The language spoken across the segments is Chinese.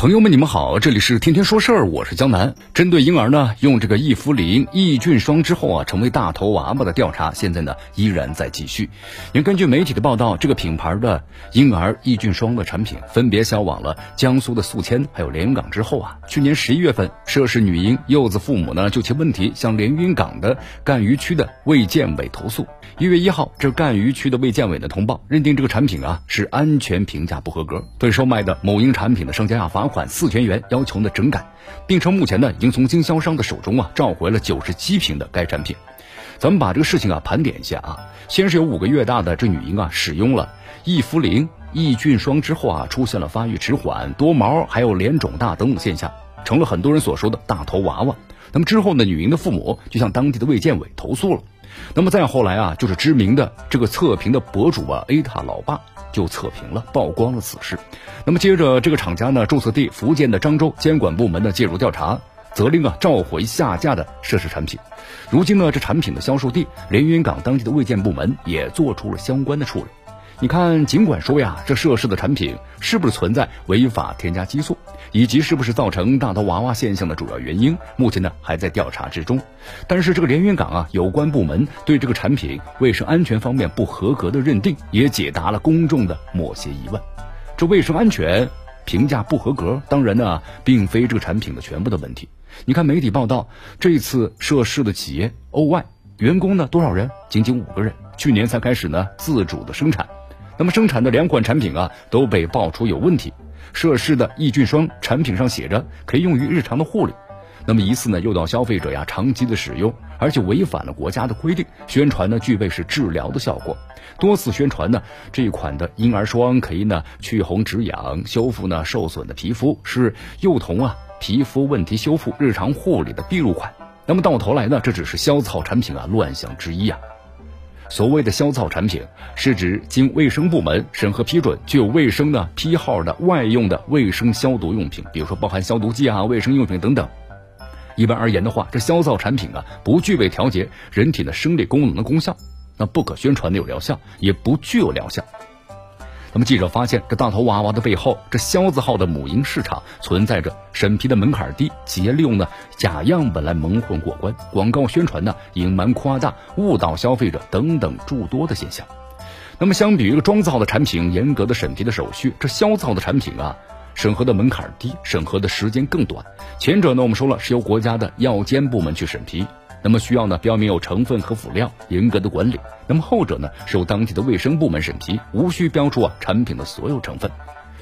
朋友们，你们好，这里是天天说事儿，我是江南。针对婴儿呢用这个益肤灵益菌霜之后啊成为大头娃娃的调查，现在呢依然在继续。因为根据媒体的报道，这个品牌的婴儿益菌霜的产品分别销往了江苏的宿迁还有连云港之后啊，去年十一月份，涉事女婴柚子父母呢就其问题向连云港的赣榆区的卫健委投诉。一月一号，这赣榆区的卫健委呢通报，认定这个产品啊是安全评价不合格，对售卖的某婴产品的商家啊罚。款四千元，要求呢整改，并称目前呢已经从经销商的手中啊召回了九十七瓶的该产品。咱们把这个事情啊盘点一下啊，先是有五个月大的这女婴啊使用了益肤灵益菌霜之后啊出现了发育迟缓、多毛还有脸肿大等等现象，成了很多人所说的大头娃娃。那么之后呢，女婴的父母就向当地的卫健委投诉了。那么再后来啊，就是知名的这个测评的博主啊，A 塔老爸。就测评了，曝光了此事。那么接着，这个厂家呢，注册地福建的漳州监管部门呢介入调查，责令啊召回下架的涉事产品。如今呢，这产品的销售地连云港当地的卫健部门也做出了相关的处理。你看，尽管说呀，这涉事的产品是不是存在违法添加激素，以及是不是造成大头娃娃现象的主要原因，目前呢还在调查之中。但是这个连云港啊，有关部门对这个产品卫生安全方面不合格的认定，也解答了公众的某些疑问。这卫生安全评价不合格，当然呢，并非这个产品的全部的问题。你看媒体报道，这次涉事的企业欧外员工呢多少人？仅仅五个人，去年才开始呢自主的生产。那么生产的两款产品啊都被爆出有问题，涉事的抑菌霜产品上写着可以用于日常的护理，那么疑似呢诱导消费者呀长期的使用，而且违反了国家的规定，宣传呢具备是治疗的效果，多次宣传呢这一款的婴儿霜可以呢去红止痒，修复呢受损的皮肤，是幼童啊皮肤问题修复日常护理的必入款，那么到头来呢这只是消草产品啊乱象之一啊。所谓的消噪产品，是指经卫生部门审核批准、具有卫生的批号的外用的卫生消毒用品，比如说包含消毒剂啊、卫生用品等等。一般而言的话，这消噪产品啊，不具备调节人体的生理功能的功效，那不可宣传的有疗效，也不具有疗效。那么记者发现，这大头娃娃的背后，这消字号的母婴市场存在着审批的门槛低，企业利用呢假样本来蒙混过关，广告宣传呢隐瞒夸大、误导消费者等等诸多的现象。那么相比于装字号的产品，严格的审批的手续，这消字号的产品啊，审核的门槛低，审核的时间更短。前者呢，我们说了是由国家的药监部门去审批。那么需要呢标明有成分和辅料，严格的管理。那么后者呢是由当地的卫生部门审批，无需标出啊产品的所有成分。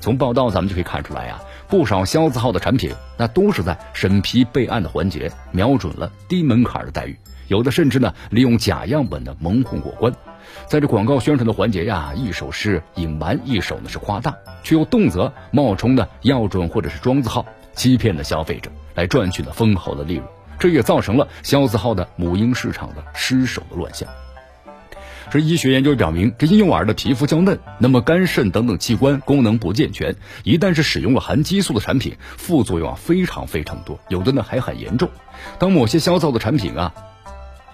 从报道咱们就可以看出来呀，不少消字号的产品，那都是在审批备案的环节瞄准了低门槛的待遇，有的甚至呢利用假样本的蒙混过关。在这广告宣传的环节呀，一手是隐瞒，一手呢是夸大，却又动辄冒充的药准或者是装字号，欺骗的消费者，来赚取了丰厚的利润。这也造成了肖字号的母婴市场的失手的乱象。这医学研究表明，这婴幼儿的皮肤较嫩，那么肝肾等等器官功能不健全，一旦是使用了含激素的产品，副作用啊非常非常多，有的呢还很严重。当某些消造的产品啊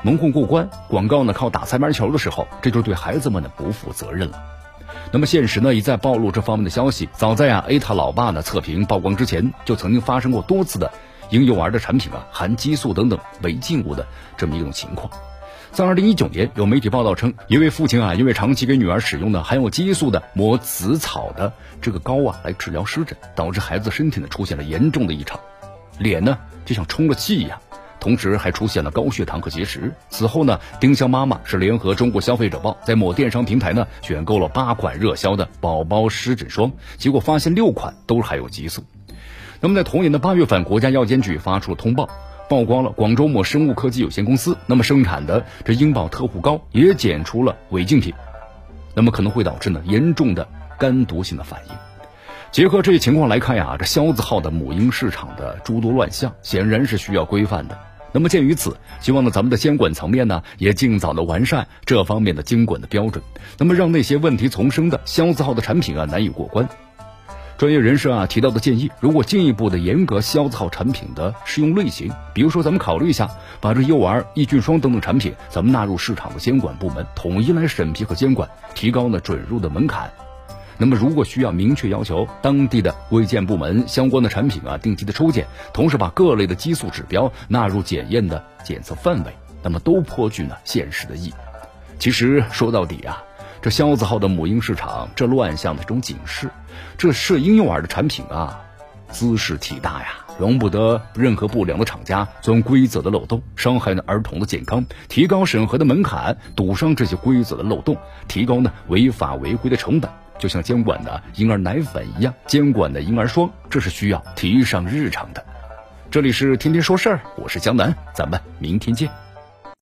蒙混过关，广告呢靠打擦边球的时候，这就是对孩子们呢不负责任了。那么现实呢一再暴露这方面的消息，早在啊 A 塔老爸呢测评曝光之前，就曾经发生过多次的。婴幼儿的产品啊，含激素等等违禁物的这么一种情况，在二零一九年，有媒体报道称，一位父亲啊，因为长期给女儿使用的含有激素的抹紫草的这个膏啊，来治疗湿疹，导致孩子身体呢出现了严重的异常，脸呢就像充了气一样，同时还出现了高血糖和结石。此后呢，丁香妈妈是联合中国消费者报在某电商平台呢选购了八款热销的宝宝湿疹霜，结果发现六款都含有激素。那么在同年的八月份，国家药监局发出了通报，曝光了广州某生物科技有限公司那么生产的这英宝特护膏也检出了违禁品，那么可能会导致呢严重的肝毒性的反应。结合这些情况来看呀，这肖字号的母婴市场的诸多乱象，显然是需要规范的。那么鉴于此，希望呢咱们的监管层面呢也尽早的完善这方面的监管的标准，那么让那些问题丛生的消字号的产品啊难以过关。专业人士啊提到的建议，如果进一步的严格消字号产品的适用类型，比如说咱们考虑一下，把这幼儿抑菌霜等等产品，咱们纳入市场的监管部门，统一来审批和监管，提高呢准入的门槛。那么，如果需要明确要求当地的卫健部门相关的产品啊定期的抽检，同时把各类的激素指标纳入检验的检测范围，那么都颇具呢现实的意义。其实说到底啊，这消字号的母婴市场这乱象的这种警示，这涉婴幼儿的产品啊，姿势体大呀，容不得任何不良的厂家钻规则的漏洞，伤害呢儿童的健康。提高审核的门槛，堵上这些规则的漏洞，提高呢违法违规的成本。就像监管的婴儿奶粉一样，监管的婴儿霜，这是需要提上日程的。这里是天天说事儿，我是江南，咱们明天见。